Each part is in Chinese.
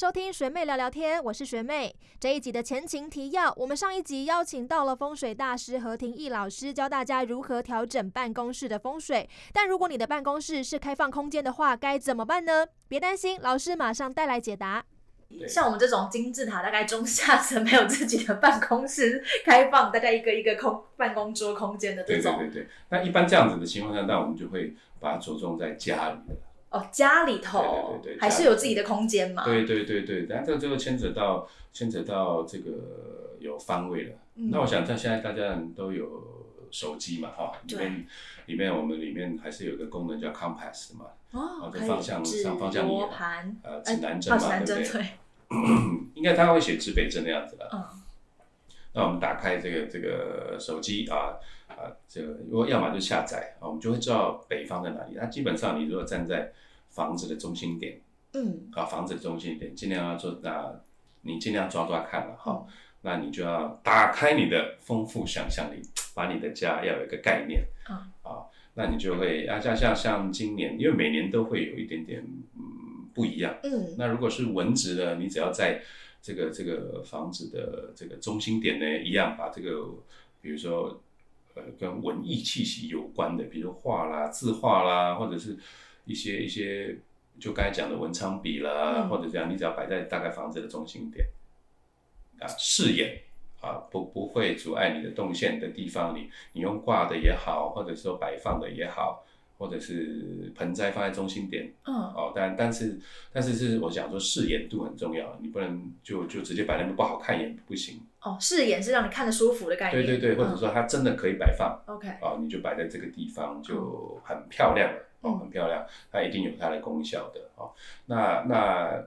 收听学妹聊聊天，我是学妹。这一集的前情提要，我们上一集邀请到了风水大师何廷义老师，教大家如何调整办公室的风水。但如果你的办公室是开放空间的话，该怎么办呢？别担心，老师马上带来解答。像我们这种金字塔，大概中下层没有自己的办公室开放，大概一个一个空办公桌空间的这对对。对对，那一般这样子的情况下，那我们就会把它着重在家里的。哦，家里头对对对对还是有自己的空间嘛？对对对对，但这个这个牵扯到牵扯到这个有方位了。嗯那我想，像现在大家都有手机嘛，哈，里面里面我们里面还是有一个功能叫 compass 嘛，哦，可以这方向指上方向盘，指南针嘛，对不对？对，应该他会写指北针的样子了。嗯，那我们打开这个这个手机啊啊，这个如果要么就下载啊，我们就会知道北方在哪里。那基本上你如果站在房子的中心点嗯，啊，房子的中心点，尽量要做那，你尽量抓抓看了哈。那你就要打开你的丰富想象力，把你的家要有一个概念。嗯啊，那你就会啊，像像像今年，因为每年都会有一点点嗯不一样。嗯，那如果是文职的，你只要在这个这个房子的这个中心点呢，一样把这个，比如说呃跟文艺气息有关的，比如画啦、字画啦，或者是一些一些就刚才讲的文昌笔啦，嗯或者这样，你只要摆在大概房子的中心点啊，视野。啊，不不会阻碍你的动线的地方，你你用挂的也好，或者说摆放的也好，或者是盆栽放在中心点，嗯，哦，但但是但是是我想说视野度很重要，你不能就就直接摆那么不好看也不行。哦，视野是让你看得舒服的概念，对对对，或者说它真的可以摆放。嗯，OK，哦，你就摆在这个地方就很漂亮了哦，嗯。很漂亮，它一定有它的功效的哦。那那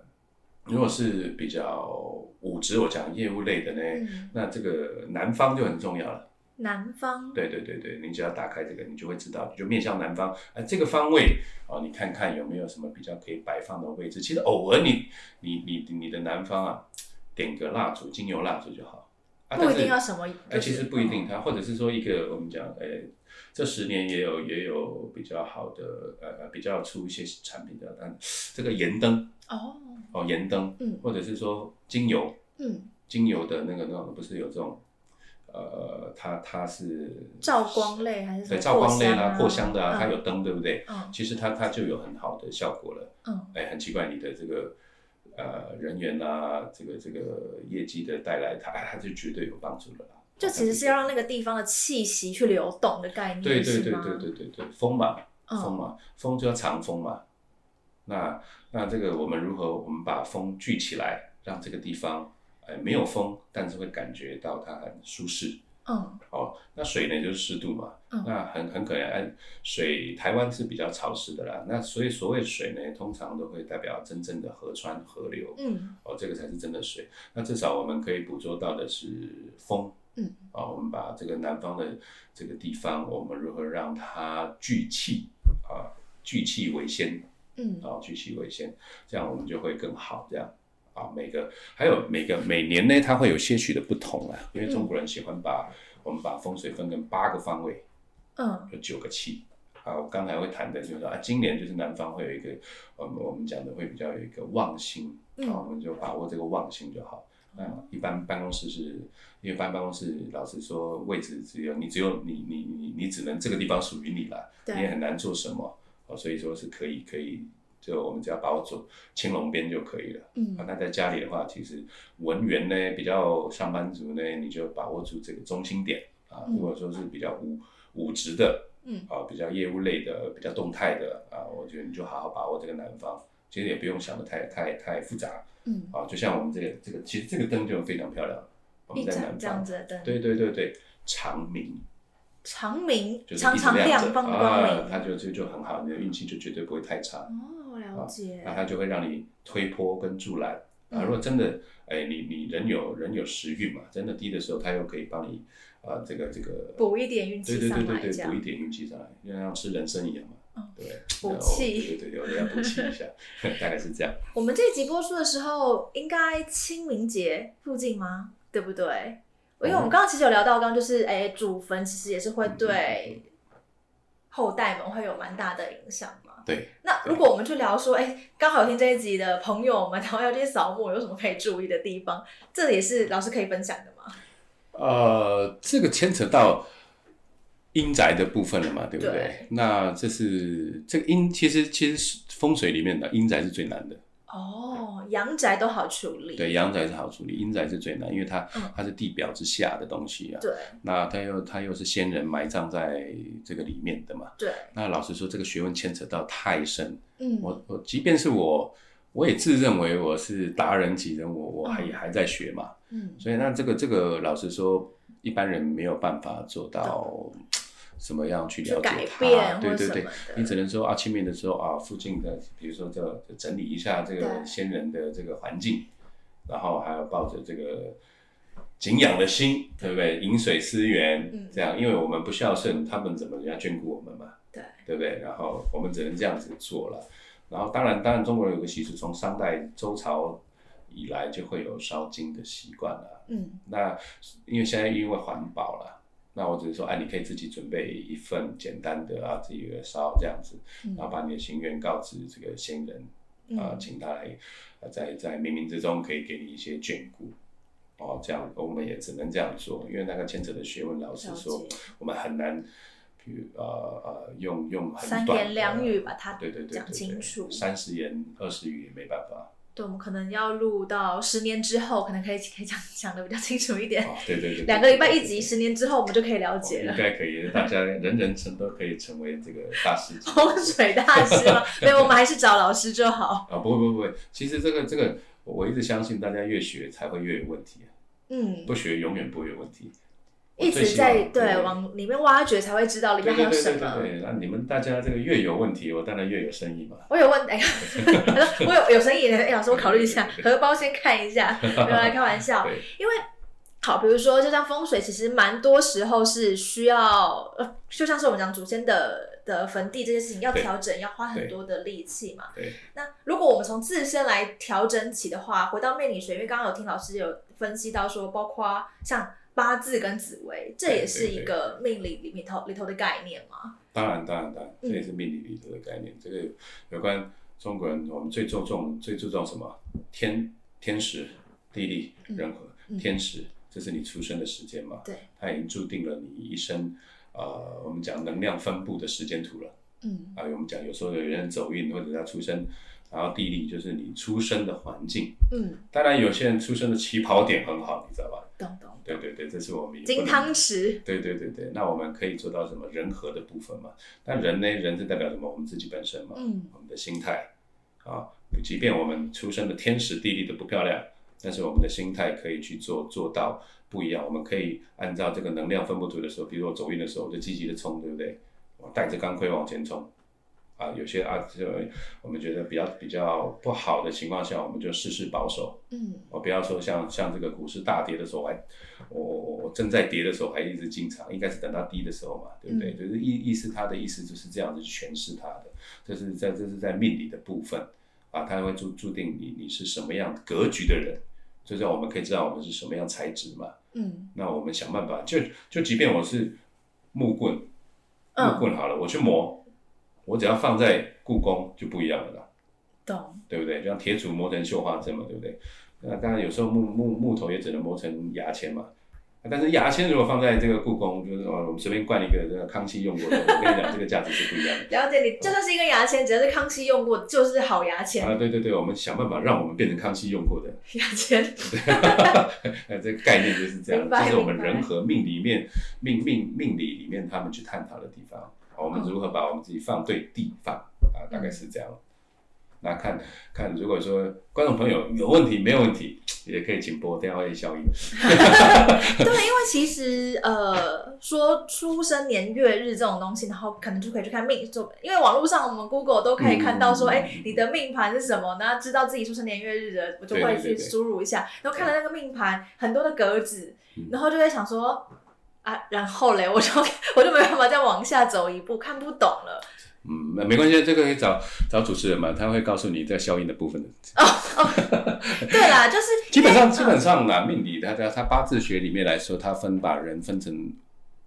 如果是比较五职，我讲业务类的呢，嗯，那这个南方就很重要了。南方，对对对对，你只要打开这个，你就会知道，你就面向南方，哎，这个方位哦，你看看有没有什么比较可以摆放的位置。其实偶尔你你你你的南方啊，点个蜡烛，精油蜡烛就好。啊、不一定要什么，哎，其实不一定，它或者是说一个我们讲，哎，这十年也有也有比较好的呃呃比较出一些产品的，但这个盐灯哦，哦盐灯，嗯。或者是说精油嗯，精油的那个那种不是有这种呃它它是照光类还是什对，照光类啦、啊扩香的啊，它嗯有灯，对不对？嗯其实它它就有很好的效果了。嗯，哎，很奇怪，你的这个呃人员啊，这个这个业绩的带来，它哎它就绝对有帮助的啦。就其实是要让那个地方的气息去流动的概念，对对对对对对对，风嘛，嗯风嘛，风就要藏风嘛。那那这个我们如何我们把风聚起来，让这个地方哎没有风，但是会感觉到它很舒适。嗯哦，那水呢就是湿度嘛，嗯那很很可能，哎，水台湾是比较潮湿的啦，那所以所谓水呢，通常都会代表真正的河川河流，嗯哦，这个才是真的水。那至少我们可以捕捉到的是风，嗯，啊、我们把这个南方的这个地方，我们如何让它聚气啊，聚气为先，嗯啊，聚气为先，这样我们就会更好，这样。啊，每个还有每个每年呢，它会有些许的不同啊，因为中国人喜欢把、我们把风水分成八个方位，嗯有九个气。啊，我刚才会谈的就是说啊，今年就是南方会有一个，我们我们讲的会比较有一个旺星，嗯啊，我们就把握这个旺星就好。那一般办公室是，因为一般办公室老实说位置只有你只有你你你你只能这个地方属于你了，对你也很难做什么，哦，所以说是可以可以，就我们只要把握住青龙边就可以了。嗯啊，那在家里的话，其实文员呢比较上班族呢，你就把握住这个中心点啊。嗯如果说是比较武武职的，嗯啊，比较业务类的、比较动态的啊，我觉得你就好好把握这个南方。其实也不用想的太太太复杂嗯，啊，就像我们这个这个，其实这个灯就非常漂亮。我们一在这样方，子的灯，对对对对，长明长明就是常常亮光啊，它明，就就就很好，你的运气就绝对不会太差。哦，了解那，它就会让你推波跟助澜啊。嗯如果真的，哎，你你人有人有时运嘛，真的低的时候，它又可以帮你啊，这个这个补一点运对气上对对对对，来这样补一，点运气上来，就像吃人参一样嘛嗯，对，补气对对对，要补气一下，大概是这样。我们这集播出的时候，应该清明节附近吗？对不对？因为我们刚刚其实有聊到，刚刚就是哎，祖坟其实也是会对后代们会有蛮大的影响吗？对，那如果我们去聊说，哎，刚好有听这一集的朋友们，然后要去扫墓，有什么可以注意的地方？这也是老师可以分享的吗？呃，这个牵扯到阴宅的部分了嘛，对不对？对那这是这个阴，其实其实是风水里面的阴宅是最难的。哦，阳宅都好处理。对，阳宅是好处理，阴宅是最难，因为它、嗯它是地表之下的东西啊。对那它又它又是先人埋葬在这个里面的嘛。对，那老实说，这个学问牵扯到太深。嗯，我我即便是我，我也自认为我是达人级人，我我还嗯也还在学嘛。嗯所以那这个这个，老实说，一般人没有办法做到什么样去了解它。变对对对你只能说啊，清明的时候啊，附近的比如说这这整理一下这个对先人的这个环境，然后还要抱着这个敬仰的心，对不对？饮水思源，嗯这样，因为我们不孝顺，他们怎么人家眷顾我们嘛？对对不对？然后我们只能这样子做了。然后当然，当然中国人有个习俗，从商代周朝以来就会有烧金的习惯了。嗯那因为现在因为环保了，那我只是说，哎、你可以自己准备一份简单的啊，自己的烧这样子，嗯然后把你的心愿告知这个先人啊、嗯请他来，呃在在冥冥之中可以给你一些眷顾。哦，这样我们也只能这样做，因为那个牵扯的学问，老实说，我们很难，比如呃呃，用用很三短言两语把它对对对对讲清楚三十言二十语也没办法。对，我们可能要录到十年之后，可能可以可以讲讲的比较清楚一点。哦，对对对对，两个礼拜一集，十年之后我们就可以了解哦了应。该可以，大家人人成都可以成为这个大师级。风水大师吗？没有，我们还是找老师就好。啊，不会不会不会，其实这个这个，我一直相信大家越学才会越有问题，嗯，不学永远不会有问题。一直在望对往里面挖掘，才会知道里面还有什么。对那你们大家这个越有问题，我当然越有生意嘛。我有问，哎，他 说我有有生意的，哎，老师我考虑一下，荷包先看一下，没有来开玩笑。因为好，比如说，就像风水，其实蛮多时候是需要，呃，就像是我们讲祖先的的坟地这些事情要对调整，要花很多的力气嘛。对。那如果我们从自身来调整起的话，回到命理学，因为刚刚有听老师有分析到说，包括像八字跟紫微，这也是一个命理里面头里头的概念吗。当然当然当然，这嗯也是命理里头的概念。这个有关中国人，我们最注重最注重什么？天天时、地利、人和。嗯天时，这是你出生的时间嘛？对，它已经注定了你一生，呃，我们讲能量分布的时间图了。嗯啊，我们讲有时候有人走运或者他出生，然后地利就是你出生的环境。嗯，当然，有些人出生的起跑点很好，你知道吧？懂懂。对对对，这是我们金汤匙，对对对对，那我们可以做到什么人和的部分嘛？那人呢？人是代表什么？我们自己本身嘛，嗯我们的心态啊，即便我们出生的天时地利都不漂亮，但是我们的心态可以去做做到不一样。我们可以按照这个能量分布图的时候，比如我走运的时候，我就积极的冲，对不对？我带着钢盔往前冲。啊，有些啊，就我们觉得比较比较不好的情况下，我们就事事保守。嗯我不要说像像这个股市大跌的时候，我还我我我正在跌的时候还一直进场，应该是等到低的时候嘛，对不对？嗯就是意意思他的意思就是这样子去诠释他的，这是在这是在命理的部分啊，他会注注定你你是什么样格局的人，就这样我们可以知道我们是什么样材质嘛。嗯那我们想办法，就就即便我是木棍，木嗯，棍好了，我去磨，我只要放在故宫就不一样了啦。懂。对不对？就像铁杵磨成绣花针嘛，对不对？那当然有时候木木木头也只能磨成牙签嘛。但是牙签如果放在这个故宫，就是哦，我们随便灌一个这个康熙用过的，我跟你讲，这个价值是不一样的。了解你，就算是一个牙签，只要是康熙用过，就是好牙签。啊，对对对，我们想办法让我们变成康熙用过的，牙签，呃，这个概念就是这样，这是我们人和命里面命命命理里面他们去探讨的地方。啊我们如何把我们自己放对地方啊？大概是这样。那看看，如果说观众朋友有问题没有问题，也可以请拨电话会效应。对，因为其实呃，说出生年月日这种东西，然后可能就可以去看命，就因为网络上我们 Google 都可以看到说，嗯哎、你的命盘是什么，那知道自己出生年月日的，我就会去输入一下，然后看了那个命盘很多的格子，嗯然后就在想说。啊，然后嘞，我就 我就没办法再往下走一步，看不懂了。嗯，那没关系，这个可以找找主持人嘛，他会告诉你这个效应的部分的。哦哦对啦，就是 基本上基本上啦，命理它它它八字学里面来说，它分把人分成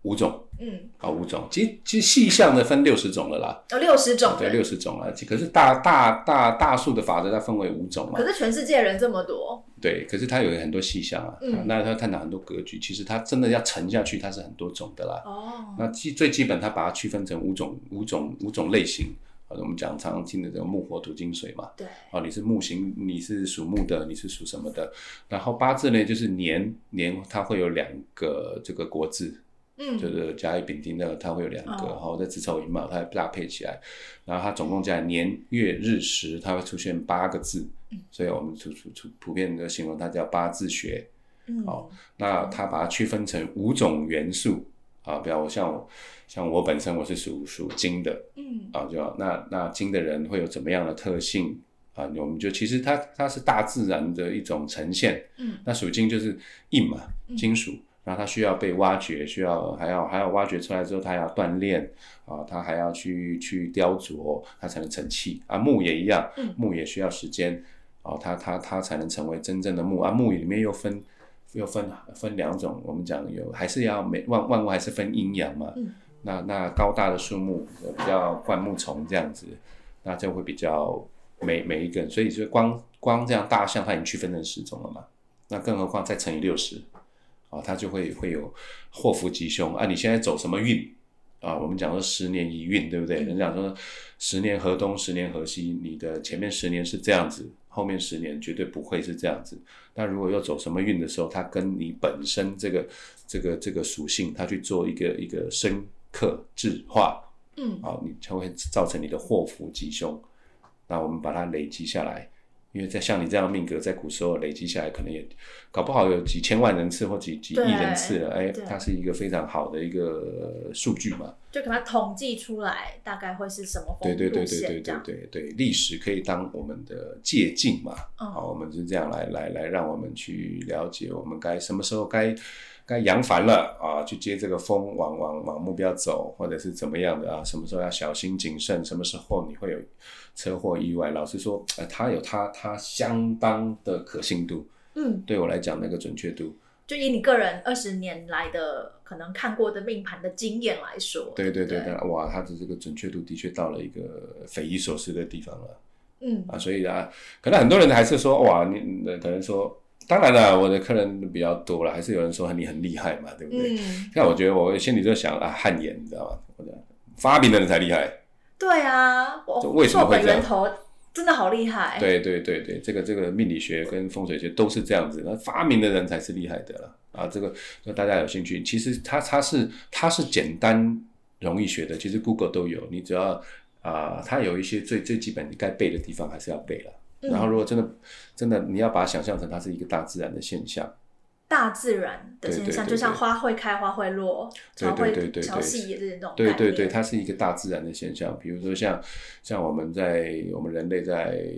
五种嗯，啊，五种。其实其实细项的分六十种了啦，有六十种对，六十种了。可是大大大大数的法则它分为五种嘛可，是全世界人这么多，对。可是它有很多细项啊，那它探讨很多格局。其实它真的要沉下去，它是很多种的啦。哦，那基最基本，它把它区分成五种五种五种类型。啊，我们讲常常听的这个木火土金水嘛，对，哦，你是木型，你是属木的，你是属什么的？然后八字呢，就是年年它会有两个这个国字，嗯，就是甲乙丙丁那个它会有两个，哦。好、在子丑寅卯它搭配起来，然后它总共加年月日时，它会出现八个字，嗯。所以我们普普普普遍的形容它叫八字学。嗯，好那它把它区分成五种元素啊，比方像我像我本身我是属属金的，嗯，啊，就那那金的人会有怎么样的特性？啊？我们就其实它它是大自然的一种呈现。嗯，那属金就是硬嘛，金属，然后它需要被挖掘，需要还要还要挖掘出来之后，它要锻炼啊，它还要去去雕琢，它才能成器啊。木也一样嗯，木也需要时间啊，它它它才能成为真正的木啊。木里面又分。又分分两种，我们讲有还是要每万万物还是分阴阳嘛，嗯那那高大的树木呃比较灌木丛这样子，那就会比较每每一个人，所以就光光这样大象它已经区分成十种了嘛，那更何况再乘以六十，哦，它就会会有祸福吉凶啊。你现在走什么运啊？我们讲说十年一运，对不对？嗯人讲说十年河东，十年河西，你的前面十年是这样子，后面十年绝对不会是这样子。那如果要走什么运的时候，它跟你本身这个这个这个属性，它去做一个一个深刻质化，嗯，啊，你才会造成你的祸福吉凶。那我们把它累积下来，因为在像你这样的命格，在古时候累积下来，可能也搞不好有几千万人次或几几亿人次了。哎，它是一个非常好的一个数据嘛。就给它统计出来，大概会是什么风路对对对对对对对对，历史可以当我们的借鉴嘛。嗯好，我们是这样来来来，让我们去了解我们该什么时候该该扬帆了啊，去接这个风，往往往目标走，或者是怎么样的啊？什么时候要小心谨慎？什么时候你会有车祸意外？老实说，呃，它有它它相当的可信度，嗯，对我来讲那个准确度，就以你个人二十年来的可能看过的命盘的经验来说，对对对对对，哇，它的这个准确度的确到了一个匪夷所思的地方了。嗯啊，所以啊，可能很多人还是说，哇，你可能说，当然了，我的客人比较多了，还是有人说你很厉害嘛，对不对？嗯，那、我觉得我心里就想啊，汗颜，你知道吗？我讲发明的人才厉害，对啊，我为什么做会这样源头真的好厉害，，对对对对，这个这个命理学跟风水学都是这样子，那发明的人才是厉害的了啊。这个那大家有兴趣，其实它它是它是简单容易学的，其实 Google 都有，你只要啊、它有一些最最基本你该背的地方还是要背了。嗯然后，如果真的真的你要把它想象成它是一个大自然的现象，大自然的现象，就像花会开花会落，对潮会对对对对潮汐也是这种对对对，它是一个大自然的现象。比如说像像我们在我们人类在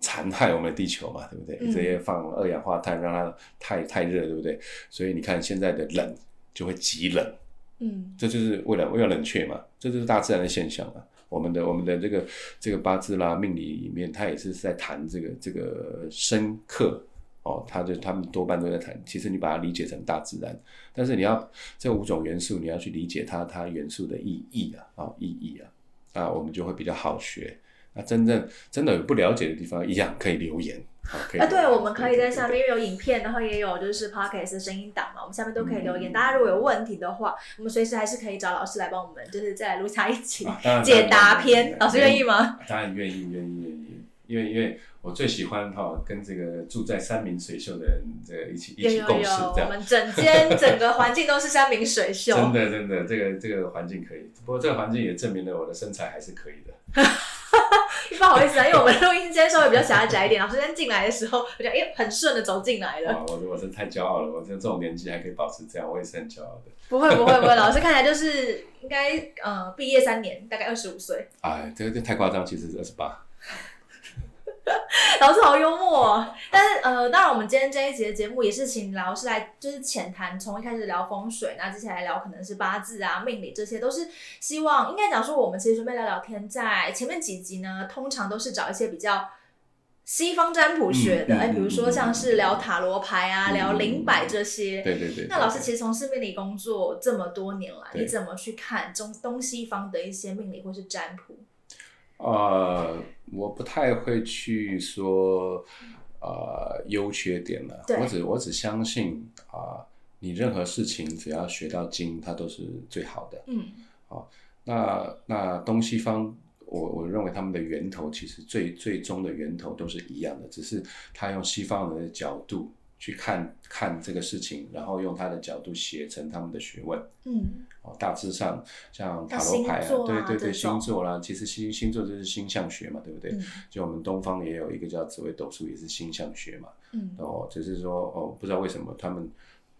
残害我们的地球嘛，对不对？嗯这些放二氧化碳让它太太热，对不对？所以你看现在的冷就会极冷，嗯这就是为了为了冷却嘛，这就是大自然的现象嘛。我们的我们的这个这个八字啦命理里面，它也是在谈这个这个深刻哦，他就他们多半都在谈。其实你把它理解成大自然，但是你要这五种元素，你要去理解它它元素的意义啊啊、意义啊，啊我们就会比较好学。那真正真的有不了解的地方，一样可以留言啊，可以啊，对，我们可以在下面，因为有影片，然后也有就是 podcast 的声音档嘛，我们下面都可以留言。大家如果有问题的话，我们随时还是可以找老师来帮我们，就是再来录下一集啊当然解答篇。老师愿意吗？当然愿意，愿意，愿意。因为因为我最喜欢哈、跟这个住在山明水秀的人这个一起一起共事这样我样。们整间整个环境都是山明水秀。真的真的，这个这个环境可以，不过这个环境也证明了我的身材还是可以的。不好意思啊，因为我们录音间稍微比较狭窄一点，老师在进来的时候，我觉得哎很顺的走进来了。我我真太骄傲了，我这这种年纪还可以保持这样，我也是很骄傲的。不会不会不会，老师看起来就是应该呃毕业三年，大概二十五岁。哎，这个这太夸张，其实是二十八。老师好幽默、哦，但是呃，当然我们今天这一集的节目也是请老师来，就是浅谈，从一开始聊风水，那接下来聊可能是八字啊、命理，这些都是希望应该讲说，我们其实准备聊聊天，在前面几集呢，通常都是找一些比较西方占卜学的，哎、比如说像是聊塔罗牌啊、嗯聊灵摆这些。对对对。那老师其实从事命理工作这么多年来，你怎么去看中东西方的一些命理或是占卜？呃，我不太会去说呃优缺点了对，我只我只相信啊、你任何事情只要学到精，它都是最好的。嗯好那那东西方，我我认为他们的源头其实最最终的源头都是一样的，只是他用西方人的角度去看看这个事情，然后用他的角度写成他们的学问。嗯哦，大致上像塔罗牌啊对对对，星座啦，其实星星座就是星象学嘛，对不对？嗯就我们东方也有一个叫紫微斗数，也是星象学嘛。嗯哦，只是说哦，不知道为什么他们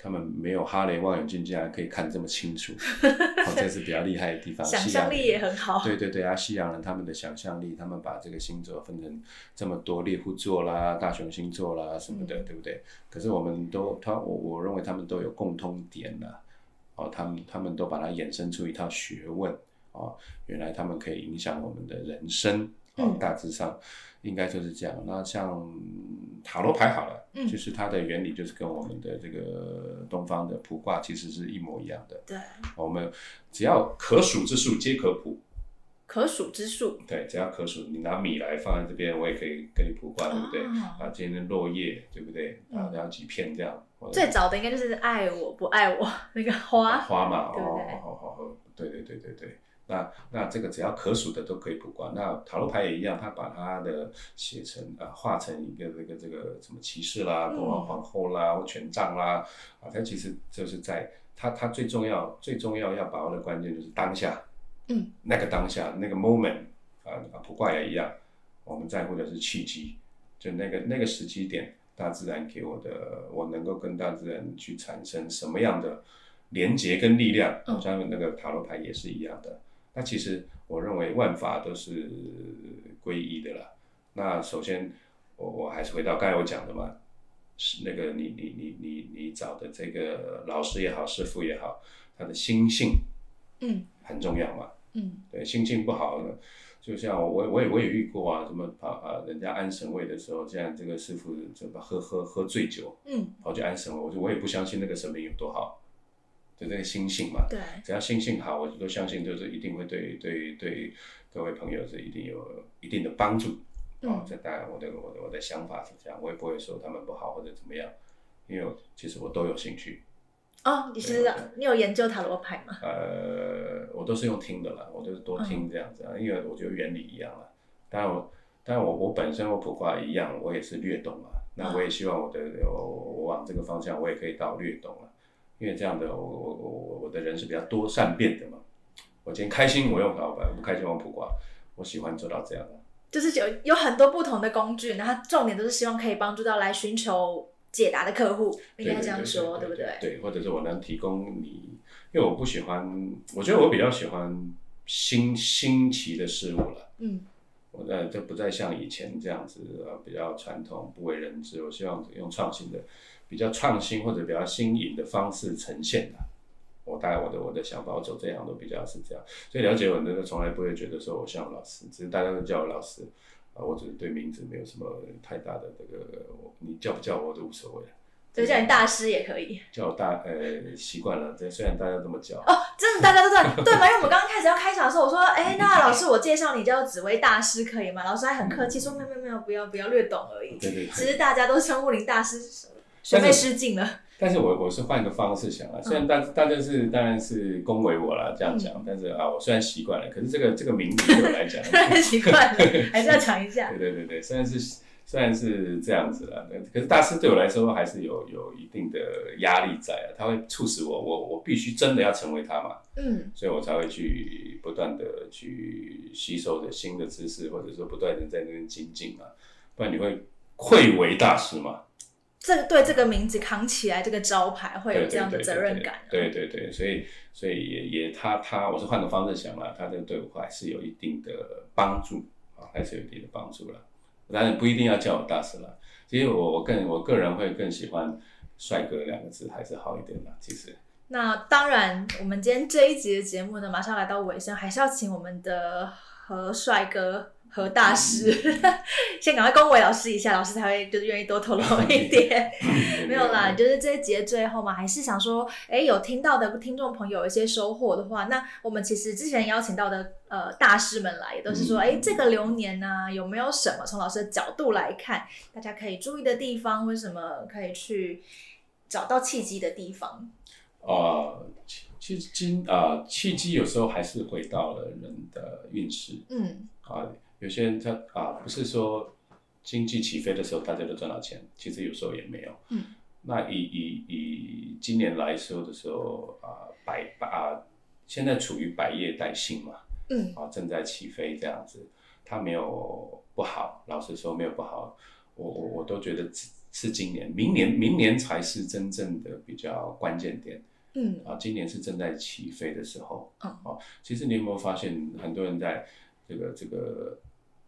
他们没有哈雷望远镜，竟然可以看这么清楚，哦，这是比较厉害的地方。想象力也很好。对对对啊，西洋人他们的想象力，他们把这个星座分成这么多猎户座啦、大熊星座啦什么的，嗯对不对？可是我们都他我我认为他们都有共通点啦，哦，他们他们都把它衍生出一套学问哦，原来他们可以影响我们的人生哦嗯，大致上应该就是这样。那像塔罗牌好了，嗯就是它的原理就是跟我们的这个东方的卜卦其实是一模一样的。对，我们只要可数之数皆可卜，可数之数。对，只要可数，你拿米来放在这边，我也可以跟你卜卦，对不对？哦啊，今天的落叶，对不对？啊嗯，然后几片这样，最早的应该就是爱我不爱我那个花。花嘛，哦对不对，好好好，对对对对对。那那这个只要可数的都可以卜卦。那塔罗牌也一样，他把它的写成啊，画成一个这个这个什么骑士啦、嗯国王、皇后啦、或权杖啦，啊，它其实就是在它它最重要最重要要把握的关键就是当下，嗯，那个当下那个 moment 啊，啊卜卦也一样，我们在乎的是契机，就那个那个时机点，大自然给我的，我能够跟大自然去产生什么样的连接跟力量，嗯像那个塔罗牌也是一样的。那其实我认为万法都是归一的啦。那首先，我我还是回到刚才我讲的嘛，是那个你你你你你找的这个老师也好，师傅也好，他的心性嗯很重要嘛。嗯对，心性不好呢，就像我我也我也遇过啊，什么跑啊，人家安神位的时候，这样这个师傅怎么喝喝喝醉酒，嗯，跑去安神位，我就我也不相信那个神明有多好，就这个心性嘛，对，只要心性好，我都相信就是一定会对对对各位朋友是一定有一定的帮助。哦嗯，这当然我的我的我的想法是这样，我也不会说他们不好或者怎么样，因为其实我都有兴趣。哦，你是你有研究塔罗牌吗？呃，我都是用听的啦，我都是多听这样子啊，因为我觉得原理一样啦。当然我，当然我我本身我卜卦一样，我也是略懂啊。那我也希望我的我我往这个方向，我也可以到略懂啊，因为这样的我我我我的人是比较多善变的嘛。我今天开心我用老板，我，不开心我用卜卦，我喜欢做到这样的。就是有有很多不同的工具，然后重点都是希望可以帮助到来寻求解答的客户，应该这样说，对不对？对，或者是我能提供你，因为我不喜欢，我觉得我比较喜欢新新奇的事物了。嗯我那就不再像以前这样子呃比较传统不为人知，我希望用创新的、比较创新或者比较新颖的方式呈现的。我大概我的我的想法，我走这样都比较是这样，所以了解我的从来不会觉得说我像老师，只是大家都叫我老师，啊，我只是对名字没有什么太大的这个，你叫不叫我都无所谓，就叫你大师也可以。叫我大呃习惯了，这虽然大家这么叫，哦，真的大家都这样，对吗？因为我们刚刚开始要开场的时候，我说，哎，那老师我介绍你叫紫薇大师可以吗？老师还很客气说，没有没有没有，不要不要略懂而已。对对其对。实大家都称呼您大师，学妹失敬了。但是我我是换个方式想啊，虽然大大家是当然是恭维我啦，这样讲，但是啊，我虽然习惯了，可是这个这个名字对我来讲，太习惯了，还是要尝一下 对。对对对，虽然是虽然是这样子啦，可是大师对我来说还是有有一定的压力在啊，他会促使我，我我必须真的要成为他嘛，嗯所以我才会去不断的去吸收的新的知识，或者说不断的在那边精进嘛，不然你会愧为大师嘛。这个对这个名字扛起来这个招牌会有这样的责任感。啊对对对，所以所以也也他他，我是换个方式想啦，他这个对我还是有一定的帮助啊，还是有一定的帮助啦。当然不一定要叫我大师了，其实我我更我个人会更喜欢帅哥两个字还是好一点啦。其实那当然，我们今天这一集的节目呢，马上来到尾声，还是要请我们的何帅哥何大师，先赶快恭维老师一下，老师才会就是愿意多透露一 点。没有啦，就是这一节最后嘛，还是想说，哎，有听到的听众朋友有一些收获的话，那我们其实之前邀请到的呃大师们来，也都是说，哎，这个流年呢有没有什么从老师的角度来看，大家可以注意的地方，或什么可以去找到契机的地方？呃，其实今啊契机有时候还是回到了人的运势，嗯，啊。有些人他啊，不是说经济起飞的时候大家都赚到钱，其实有时候也没有。嗯，那以以以今年来说的时候啊，百啊，现在处于百业待兴嘛，嗯，啊，正在起飞这样子，它没有不好，老实说没有不好，我我我都觉得是今年，明年明年才是真正的比较关键点。嗯，啊，今年是正在起飞的时候。嗯，啊，其实你有没有发现，很多人在这个这个。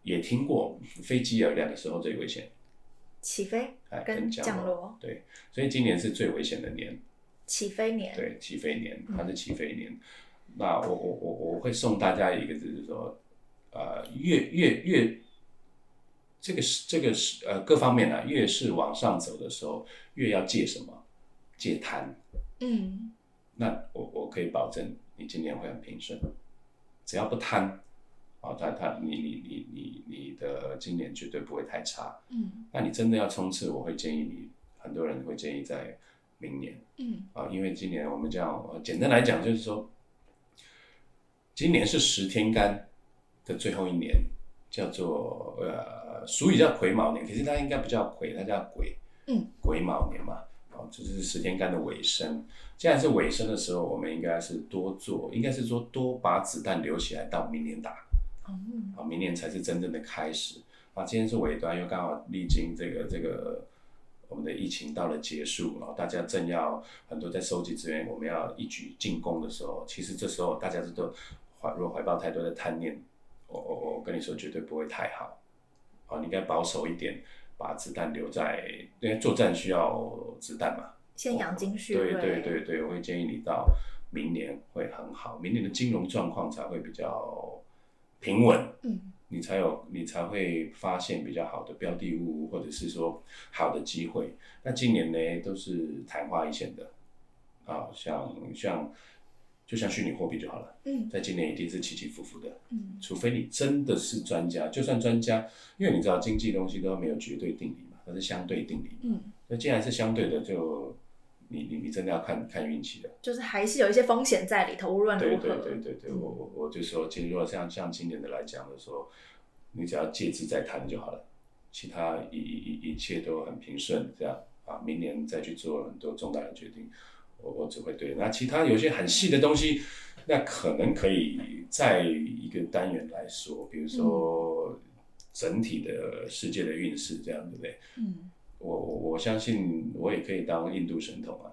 也听过飞机有两个时候最危险，起飞哎跟降落，对，所以今年是最危险的年，起飞年，对，起飞年，它是起飞年。那我我我我会送大家一个就，是说，呃，越越越，这个是这个是呃各方面呢，越是往上走的时候，越要戒什么？戒贪。嗯，那我我可以保证，你今年会很平顺，只要不贪。啊，他他你你你你你的今年绝对不会太差，嗯，那你真的要冲刺，我会建议你，很多人会建议在明年，嗯，啊，因为今年我们这样，简单来讲就是说，今年是十天干的最后一年，叫做呃，俗语叫癸卯年，可是它应该不叫癸，它叫癸，嗯，癸卯年嘛，哦，这是十天干的尾声，既然是尾声的时候，我们应该是多做，应该是说多把子弹留起来到明年打。嗯，啊，明年才是真正的开始。啊，今天是尾端，又刚好历经这个这个我们的疫情到了结束，然后大家正要很多在收集资源，我们要一举进攻的时候，其实这时候大家是都怀若怀抱太多的贪念，我我我跟你说绝对不会太好。啊，你应该保守一点，把子弹留在，因为作战需要子弹嘛。先养精蓄锐。对对对对，我会建议你到明年会很好，明年的金融状况才会比较。平稳，嗯，你才有，你才会发现比较好的标的物，或者是说好的机会。那今年呢，都是昙花一现的，啊，像像就像虚拟货币就好了，嗯，在今年一定是起起伏伏的，嗯，除非你真的是专家，就算专家，因为你知道经济东西都没有绝对定理嘛，它是相对定理，嗯，那既然是相对的，就。你你你真的要看看运气的，就是还是有一些风险在里头，无论如何。对对对对对，我我我就说，其实如果像像今年的来讲的时候，你只要借资再谈就好了，其他一一一切都很平顺，这样啊，明年再去做很多重大的决定，我我只会对。那其他有些很细的东西，那可能可以在一个单元来说，比如说整体的世界的运势，这样对不对？嗯。我我相信我也可以当印度神童啊。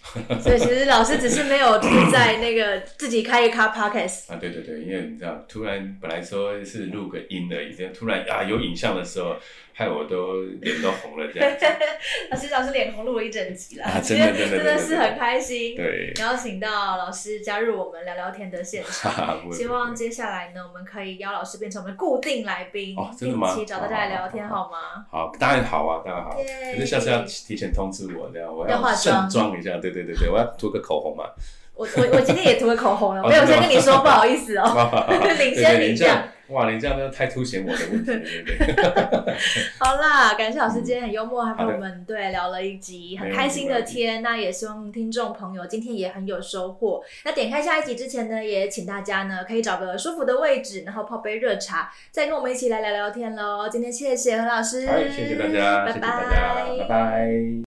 所以其实老师只是没有就是在那个 自己开一卡 podcast 啊，对对对，因为你知道，突然本来说是录个音的已，这样突然啊有影像的时候，害我都脸都红了这样。老师老师脸红录了一整集了，真的真的真的是很开心。对，邀请到老师加入我们聊聊天的现场，希望接下来呢，我们可以邀老师变成我们固定来宾，哦，真的吗？一起找大家来聊天好吗？好，当然好啊，当然好。可是下次要提前通知我，这样我要盛装一下，对对对对，我要涂个口红嘛。我我我今天也涂了口红了，没有先跟你说不好意思哦，领先领奖。哇，你这样都太凸显我的问题，对不对？好啦，感谢老师今天很幽默，还陪我们对聊了一集很开心的天。那也希望听众朋友今天也很有收获。那点开下一集之前呢，也请大家呢可以找个舒服的位置，然后泡杯热茶，再跟我们一起来聊聊天喽。今天谢谢何老师，谢谢大家，拜拜拜，拜拜。